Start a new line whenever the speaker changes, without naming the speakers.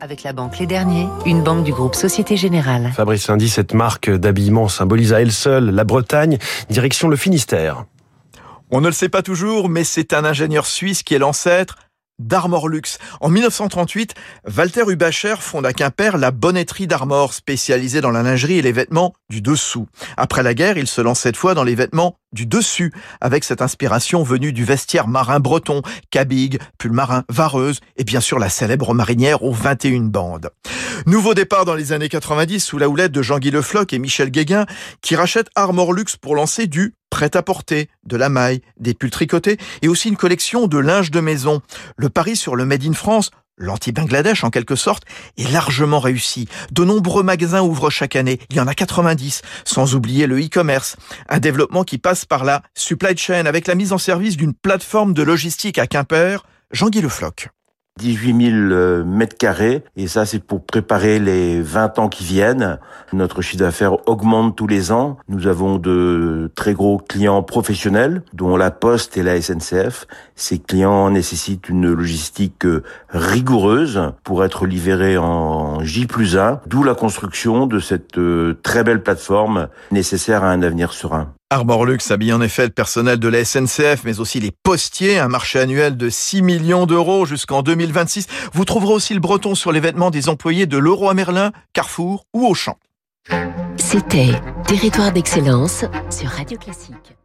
Avec la banque Les Derniers, une banque du groupe Société Générale.
Fabrice Lundi, cette marque d'habillement symbolise à elle seule la Bretagne, direction le Finistère.
On ne le sait pas toujours, mais c'est un ingénieur suisse qui est l'ancêtre d'Armor Luxe. En 1938, Walter Hubacher fonde à Quimper la bonnetterie d'Armor, spécialisée dans la lingerie et les vêtements du dessous. Après la guerre, il se lance cette fois dans les vêtements du dessus, avec cette inspiration venue du vestiaire marin breton, cabig, pull marin, vareuse, et bien sûr la célèbre marinière aux 21 bandes. Nouveau départ dans les années 90 sous la houlette de Jean-Guy Lefloc et Michel Guéguin, qui rachètent Armor Luxe pour lancer du prêt-à-porter, de la maille, des pulls tricotés et aussi une collection de linge de maison. Le pari sur le Made in France l'anti-Bangladesh en quelque sorte, est largement réussi. De nombreux magasins ouvrent chaque année, il y en a 90, sans oublier le e-commerce. Un développement qui passe par la supply chain avec la mise en service d'une plateforme de logistique à Quimper, Jean-Guy Lefloc.
18 000 euh, mètres carrés et ça c'est pour préparer les 20 ans qui viennent. Notre chiffre d'affaires augmente tous les ans. Nous avons de très gros clients professionnels dont la Poste et la SNCF. Ces clients nécessitent une logistique euh, rigoureuse pour être livrés en J plus 1, d'où la construction de cette euh, très belle plateforme nécessaire à un avenir serein.
Arborlux habille en effet le personnel de la SNCF, mais aussi les postiers, un marché annuel de 6 millions d'euros jusqu'en 2026. Vous trouverez aussi le breton sur les vêtements des employés de Leroy Merlin, Carrefour ou Auchan.
C'était Territoire d'excellence sur Radio Classique.